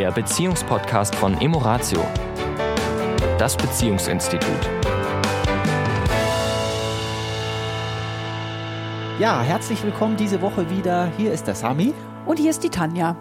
der Beziehungspodcast von Emoratio, das Beziehungsinstitut. Ja, herzlich willkommen diese Woche wieder. Hier ist der Sami. Und hier ist die Tanja.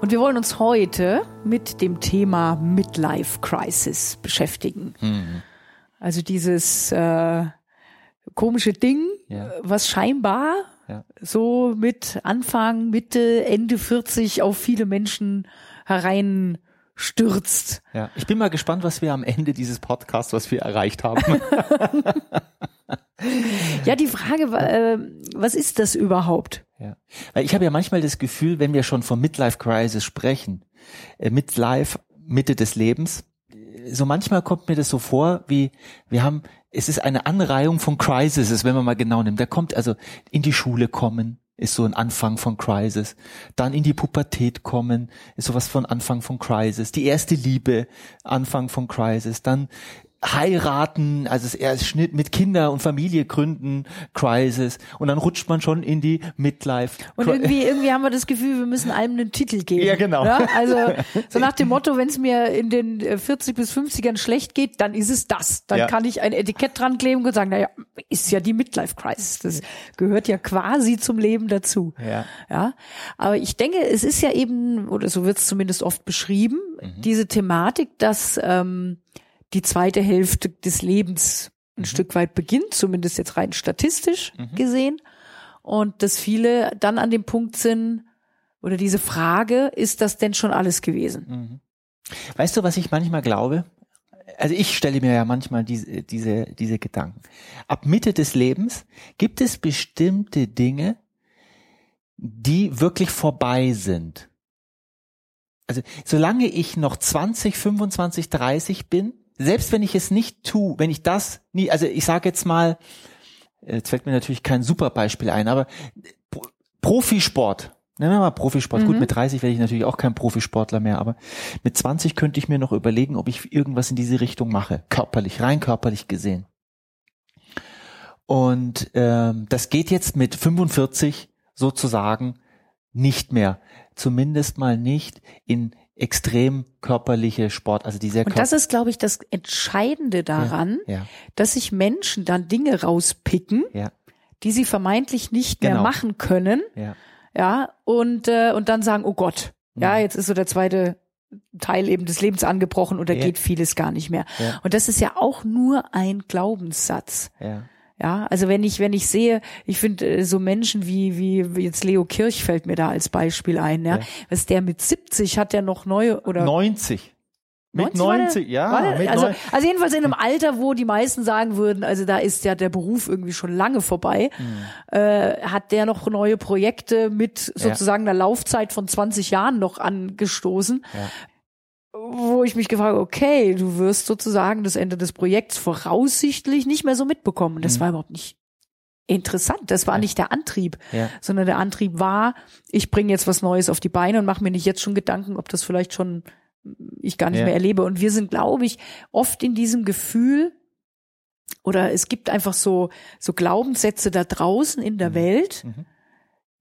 Und wir wollen uns heute mit dem Thema Midlife Crisis beschäftigen. Mhm. Also dieses äh, komische Ding, ja. was scheinbar ja. so mit Anfang, Mitte, Ende 40 auf viele Menschen hereinstürzt. Ja, ich bin mal gespannt, was wir am Ende dieses Podcasts, was wir erreicht haben. ja, die Frage, äh, was ist das überhaupt? Ja, ich habe ja manchmal das Gefühl, wenn wir schon von Midlife Crisis sprechen, äh, Midlife, Mitte des Lebens, so manchmal kommt mir das so vor, wie wir haben, es ist eine Anreihung von Crises, wenn man mal genau nimmt. Da kommt also in die Schule kommen, ist so ein Anfang von Crisis. Dann in die Pubertät kommen, ist sowas von Anfang von Crisis. Die erste Liebe, Anfang von Crisis. Dann heiraten, also er Schnitt mit Kinder und Familie gründen, Crisis und dann rutscht man schon in die Midlife. Und irgendwie, irgendwie haben wir das Gefühl, wir müssen allem einen Titel geben. Ja, genau. Ja? Also so nach dem Motto, wenn es mir in den 40 äh, bis 50ern schlecht geht, dann ist es das. Dann ja. kann ich ein Etikett dran kleben und sagen, naja, ist ja die Midlife Crisis. Das gehört ja quasi zum Leben dazu. Ja. ja. Aber ich denke, es ist ja eben, oder so wird es zumindest oft beschrieben, mhm. diese Thematik, dass ähm, die zweite Hälfte des Lebens ein mhm. Stück weit beginnt, zumindest jetzt rein statistisch mhm. gesehen. Und dass viele dann an dem Punkt sind, oder diese Frage, ist das denn schon alles gewesen? Mhm. Weißt du, was ich manchmal glaube? Also ich stelle mir ja manchmal diese, diese, diese Gedanken. Ab Mitte des Lebens gibt es bestimmte Dinge, die wirklich vorbei sind. Also solange ich noch 20, 25, 30 bin, selbst wenn ich es nicht tue, wenn ich das nie, also ich sage jetzt mal, äh, jetzt fällt mir natürlich kein super Beispiel ein, aber Profisport, nennen wir mal Profisport. Mhm. Gut, mit 30 werde ich natürlich auch kein Profisportler mehr, aber mit 20 könnte ich mir noch überlegen, ob ich irgendwas in diese Richtung mache, körperlich, rein körperlich gesehen. Und ähm, das geht jetzt mit 45 sozusagen nicht mehr. Zumindest mal nicht in extrem körperliche Sport, also die sehr Und das ist, glaube ich, das Entscheidende daran, ja, ja. dass sich Menschen dann Dinge rauspicken, ja. die sie vermeintlich nicht genau. mehr machen können, ja, ja und äh, und dann sagen, oh Gott, ja, mhm. jetzt ist so der zweite Teil eben des Lebens angebrochen und da geht vieles gar nicht mehr. Und das ist ja auch nur ein Glaubenssatz. Ja. Ja, also wenn ich, wenn ich sehe, ich finde äh, so Menschen wie, wie, jetzt Leo Kirch fällt mir da als Beispiel ein, ja. ja. Was der mit 70 hat der noch neue oder 90. Mit 90, der, ja. Der, mit also, also jedenfalls in einem Alter, wo die meisten sagen würden, also da ist ja der Beruf irgendwie schon lange vorbei, mhm. äh, hat der noch neue Projekte mit sozusagen ja. einer Laufzeit von 20 Jahren noch angestoßen. Wo ich mich gefragt okay, du wirst sozusagen das Ende des Projekts voraussichtlich nicht mehr so mitbekommen. Das mhm. war überhaupt nicht interessant. Das war ja. nicht der Antrieb, ja. sondern der Antrieb war, ich bringe jetzt was Neues auf die Beine und mache mir nicht jetzt schon Gedanken, ob das vielleicht schon ich gar nicht ja. mehr erlebe. Und wir sind, glaube ich, oft in diesem Gefühl, oder es gibt einfach so, so Glaubenssätze da draußen in der mhm. Welt, mhm.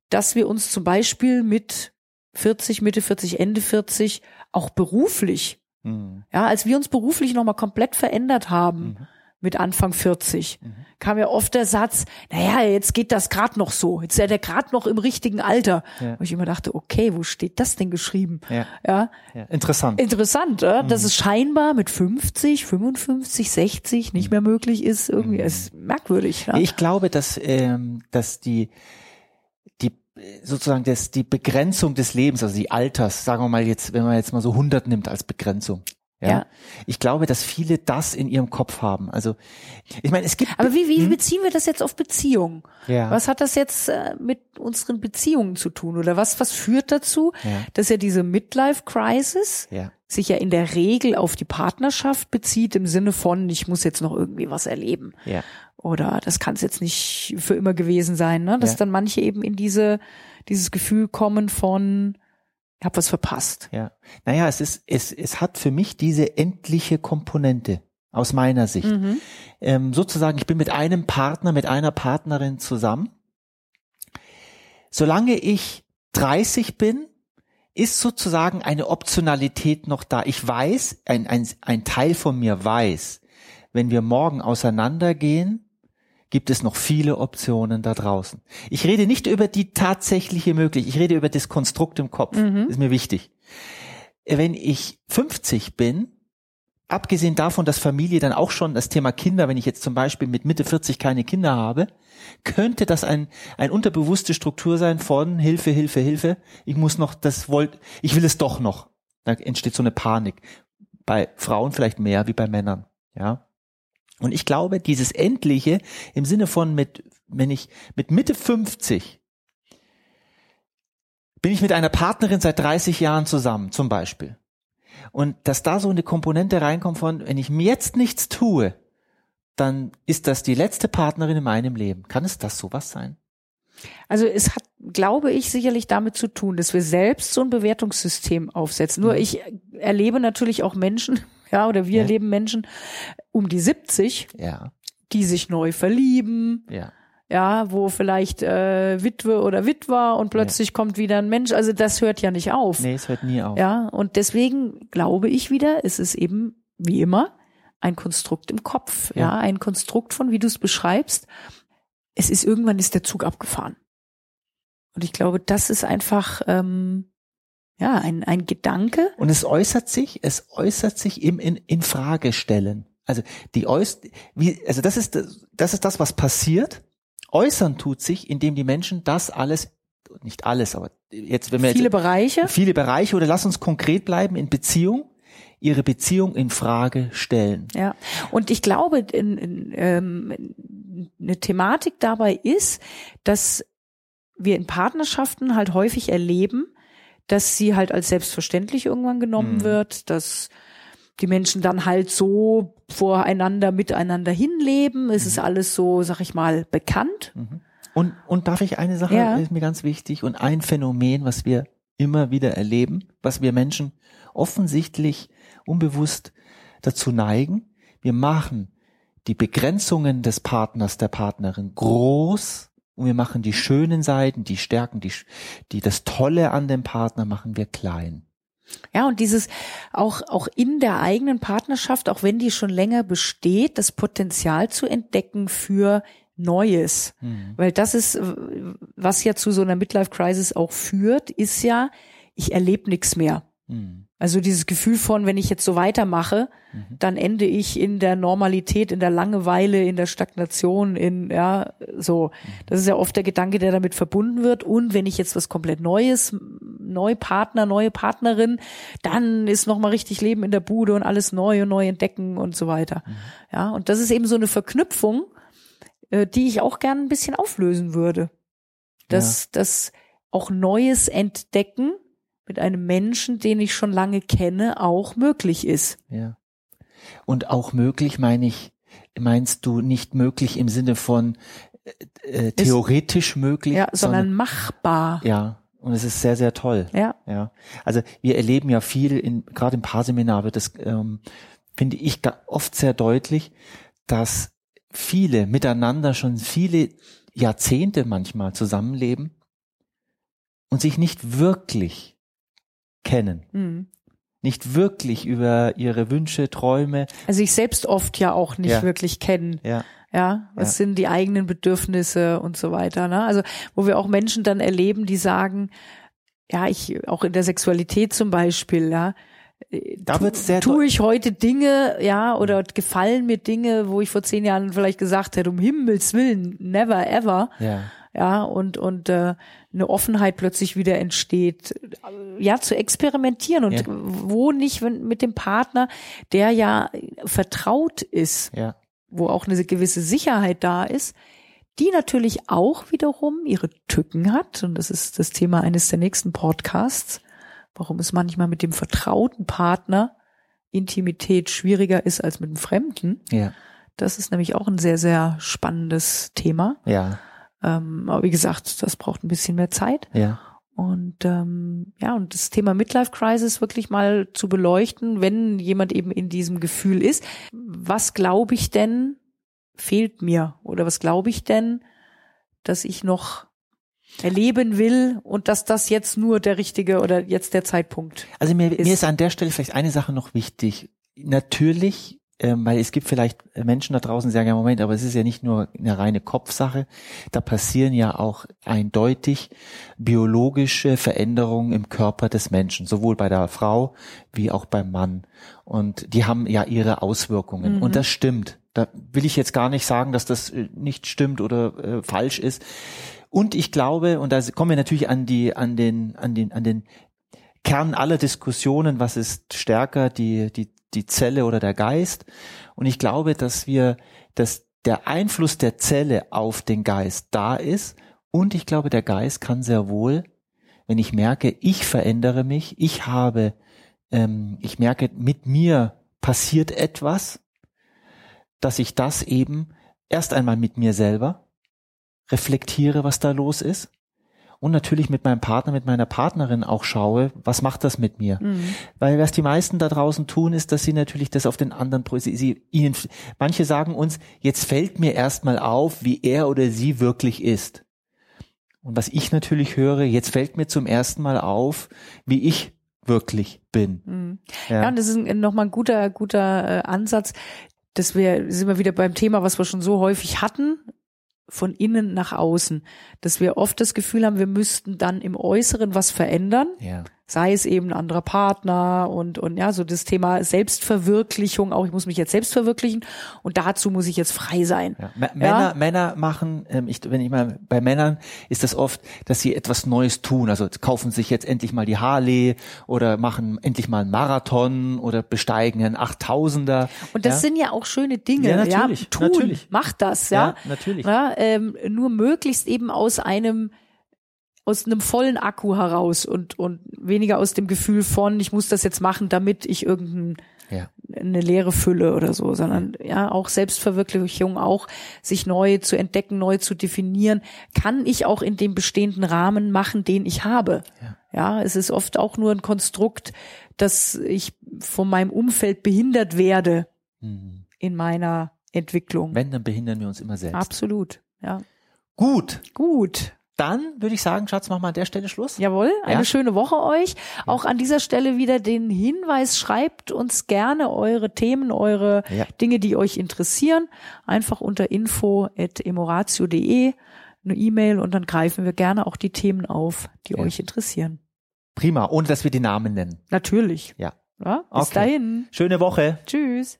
dass wir uns zum Beispiel mit 40, Mitte 40, Ende 40 auch beruflich. Mhm. Ja, als wir uns beruflich nochmal komplett verändert haben mhm. mit Anfang 40, mhm. kam ja oft der Satz, naja, jetzt geht das gerade noch so, jetzt ist er gerade noch im richtigen Alter. Ja. Und ich immer dachte, okay, wo steht das denn geschrieben? Ja. ja. ja. Interessant. Interessant, ja? dass es scheinbar mit 50, 55, 60 nicht mhm. mehr möglich ist. Irgendwie mhm. ist merkwürdig. Ja? Ich glaube, dass, ähm, dass die sozusagen das, die Begrenzung des Lebens, also die Alters, sagen wir mal jetzt, wenn man jetzt mal so 100 nimmt als Begrenzung. Ja. ja. Ich glaube, dass viele das in ihrem Kopf haben. Also, ich meine, es gibt. Aber wie, wie hm? beziehen wir das jetzt auf Beziehungen? Ja. Was hat das jetzt äh, mit unseren Beziehungen zu tun? Oder was, was führt dazu, ja. dass ja diese Midlife Crisis ja. sich ja in der Regel auf die Partnerschaft bezieht im Sinne von, ich muss jetzt noch irgendwie was erleben. Ja oder das kann es jetzt nicht für immer gewesen sein, ne? Dass dann manche eben in diese dieses Gefühl kommen von ich habe was verpasst. Ja. Naja, es ist es es hat für mich diese endliche Komponente aus meiner Sicht. Mhm. Ähm, sozusagen, ich bin mit einem Partner, mit einer Partnerin zusammen. Solange ich 30 bin, ist sozusagen eine Optionalität noch da. Ich weiß, ein, ein, ein Teil von mir weiß, wenn wir morgen auseinandergehen, gibt es noch viele Optionen da draußen. Ich rede nicht über die tatsächliche Möglichkeit, ich rede über das Konstrukt im Kopf. Mhm. ist mir wichtig. Wenn ich 50 bin, abgesehen davon, dass Familie dann auch schon das Thema Kinder, wenn ich jetzt zum Beispiel mit Mitte 40 keine Kinder habe, könnte das ein, ein unterbewusste Struktur sein von Hilfe, Hilfe, Hilfe. Ich muss noch, das wollt, ich will es doch noch. Da entsteht so eine Panik. Bei Frauen vielleicht mehr wie bei Männern, ja. Und ich glaube, dieses Endliche im Sinne von mit, wenn ich mit Mitte 50 bin ich mit einer Partnerin seit 30 Jahren zusammen, zum Beispiel. Und dass da so eine Komponente reinkommt von, wenn ich mir jetzt nichts tue, dann ist das die letzte Partnerin in meinem Leben. Kann es das sowas sein? Also es hat, glaube ich, sicherlich damit zu tun, dass wir selbst so ein Bewertungssystem aufsetzen. Nur Mhm. ich erlebe natürlich auch Menschen, ja, oder wir Ja. erleben Menschen um die 70, Ja, die sich neu verlieben, ja, ja, wo vielleicht äh, Witwe oder Witwer und plötzlich kommt wieder ein Mensch. Also das hört ja nicht auf. nee, es hört nie auf. Ja, und deswegen glaube ich wieder, es ist eben wie immer ein Konstrukt im Kopf, ja, Ja. ein Konstrukt von, wie du es beschreibst. Es ist irgendwann ist der Zug abgefahren. Und ich glaube, das ist einfach ähm, ja ein ein Gedanke. Und es äußert sich, es äußert sich im in, in Frage stellen. Also die äuß wie also das ist das, das ist das was passiert. Äußern tut sich, indem die Menschen das alles nicht alles, aber jetzt wenn wir Viele jetzt Bereiche. viele Bereiche oder lass uns konkret bleiben in Beziehung, ihre Beziehung in Frage stellen. Ja, und ich glaube, in, in, ähm, eine Thematik dabei ist, dass wir in Partnerschaften halt häufig erleben, dass sie halt als selbstverständlich irgendwann genommen Mhm. wird, dass die Menschen dann halt so voreinander, miteinander hinleben. Es ist alles so, sag ich mal, bekannt. Und, und darf ich eine Sache, Ja. ist mir ganz wichtig, und ein Phänomen, was wir immer wieder erleben, was wir Menschen offensichtlich unbewusst dazu neigen, wir machen die Begrenzungen des Partners, der Partnerin groß und wir machen die schönen Seiten, die Stärken, die, die das Tolle an dem Partner machen wir klein. Ja, und dieses auch, auch in der eigenen Partnerschaft, auch wenn die schon länger besteht, das Potenzial zu entdecken für Neues. Weil das ist, was ja zu so einer Midlife-Crisis auch führt, ist ja, ich erlebe nichts mehr. Hm. Also dieses Gefühl von, wenn ich jetzt so weitermache, dann ende ich in der Normalität, in der Langeweile, in der Stagnation, in, ja, so. Das ist ja oft der Gedanke, der damit verbunden wird. Und wenn ich jetzt was komplett Neues, neue Partner, neue Partnerin, dann ist nochmal richtig Leben in der Bude und alles neu und neu entdecken und so weiter. Ja, und das ist eben so eine Verknüpfung, äh, die ich auch gern ein bisschen auflösen würde. Dass, dass auch Neues entdecken mit einem Menschen, den ich schon lange kenne, auch möglich ist. Ja. Und auch möglich meine ich, meinst du nicht möglich im Sinne von äh, äh, theoretisch möglich, Ja, sondern machbar. ja, und es ist sehr, sehr toll. Ja. Ja, also wir erleben ja viel in gerade im Paarseminar wird das ähm, finde ich oft sehr deutlich, dass viele miteinander schon viele Jahrzehnte manchmal zusammenleben und sich nicht wirklich kennen, Hm. nicht wirklich über ihre Wünsche, Träume, Also ich selbst oft ja auch nicht Ja. wirklich kennen. ja, Ja, was Ja. sind die eigenen Bedürfnisse und so weiter. Ne? Also wo wir auch Menschen dann erleben, die sagen, ja, ich auch in der Sexualität zum Beispiel, ja, da wird's sehr tue ich heute Dinge, ja, oder gefallen mir Dinge, wo ich vor zehn Jahren vielleicht gesagt hätte, um Himmels Willen, never ever. ja, ja, und, und äh, eine Offenheit plötzlich wieder entsteht, ja, zu experimentieren und Ja. wo nicht wenn, mit dem Partner, der ja vertraut ist, ja, wo auch eine gewisse Sicherheit da ist, die natürlich auch wiederum ihre Tücken hat, und das ist das Thema eines der nächsten Podcasts, warum es manchmal mit dem vertrauten Partner Intimität schwieriger ist als mit dem Fremden. ja, Das ist nämlich auch ein sehr, sehr spannendes Thema. ja, Ähm, aber wie gesagt, das braucht ein bisschen mehr Zeit. ja, Und ähm, ja, und das Thema Midlife Crisis wirklich mal zu beleuchten, wenn jemand eben in diesem Gefühl ist, was glaube ich denn fehlt mir oder was glaube ich denn, dass ich noch erleben will und dass das jetzt nur der richtige oder jetzt der Zeitpunkt. Also mir, ist. mir ist an der Stelle vielleicht eine Sache noch wichtig. Natürlich, ähm, weil es gibt vielleicht Menschen da draußen, die sagen, ja Moment, aber es ist ja nicht nur eine reine Kopfsache. Da passieren ja auch eindeutig biologische Veränderungen im Körper des Menschen, sowohl bei der Frau wie auch beim Mann. Und die haben ja ihre Auswirkungen. Mhm. Und das stimmt. Da will ich jetzt gar nicht sagen, dass das äh, nicht stimmt oder äh, falsch ist. Und ich glaube, und da kommen wir natürlich an die, an den, an den, an den Kern aller Diskussionen, was ist stärker, die, die, die Zelle oder der Geist. Und ich glaube, dass wir, dass der Einfluss der Zelle auf den Geist da ist. Und ich glaube, der Geist kann sehr wohl, wenn ich merke, ich verändere mich, ich habe, ähm, ich merke, mit mir passiert etwas, dass ich das eben erst einmal mit mir selber reflektiere, was da los ist. Und natürlich mit meinem Partner, mit meiner Partnerin auch schaue, was macht das mit mir? Mhm. Weil was die meisten da draußen tun, ist, dass sie natürlich das auf den anderen, sie, sie, ihnen, manche sagen uns, jetzt fällt mir erstmal auf, wie er oder sie wirklich ist. Und was ich natürlich höre, jetzt fällt mir zum ersten Mal auf, wie ich wirklich bin. Mhm. Ja. ja. und das ist nochmal ein guter, guter äh, Ansatz, dass wir, sind wir wieder beim Thema, was wir schon so häufig hatten, von innen nach außen, dass wir oft das Gefühl haben, wir müssten dann im Äußeren was verändern. Ja sei es eben ein anderer Partner und, und ja, so das Thema Selbstverwirklichung, auch ich muss mich jetzt selbst verwirklichen und dazu muss ich jetzt frei sein. Ja. Männer, ja? Männer machen, ähm, ich, wenn ich mal bei Männern ist das oft, dass sie etwas Neues tun, also kaufen sich jetzt endlich mal die Harley oder machen endlich mal einen Marathon oder besteigen einen 8000er. Und das ja? sind ja auch schöne Dinge, ja, natürlich, tun, natürlich. macht das, ja, natürlich. Ja, ähm, nur möglichst eben aus einem aus einem vollen Akku heraus und, und weniger aus dem Gefühl von, ich muss das jetzt machen, damit ich irgendeine ja. leere Fülle oder so, sondern ja, auch Selbstverwirklichung, auch sich neu zu entdecken, neu zu definieren, kann ich auch in dem bestehenden Rahmen machen, den ich habe. Ja, ja es ist oft auch nur ein Konstrukt, dass ich von meinem Umfeld behindert werde mhm. in meiner Entwicklung. Wenn, dann behindern wir uns immer selbst. Absolut, ja. Gut. Gut dann würde ich sagen, Schatz, machen wir an der Stelle Schluss. Jawohl, eine ja? schöne Woche euch. Auch an dieser Stelle wieder den Hinweis, schreibt uns gerne eure Themen, eure ja. Dinge, die euch interessieren. Einfach unter info.emoratio.de eine E-Mail und dann greifen wir gerne auch die Themen auf, die ja. euch interessieren. Prima, ohne dass wir die Namen nennen. Natürlich. Ja. ja bis okay. dahin. Schöne Woche. Tschüss.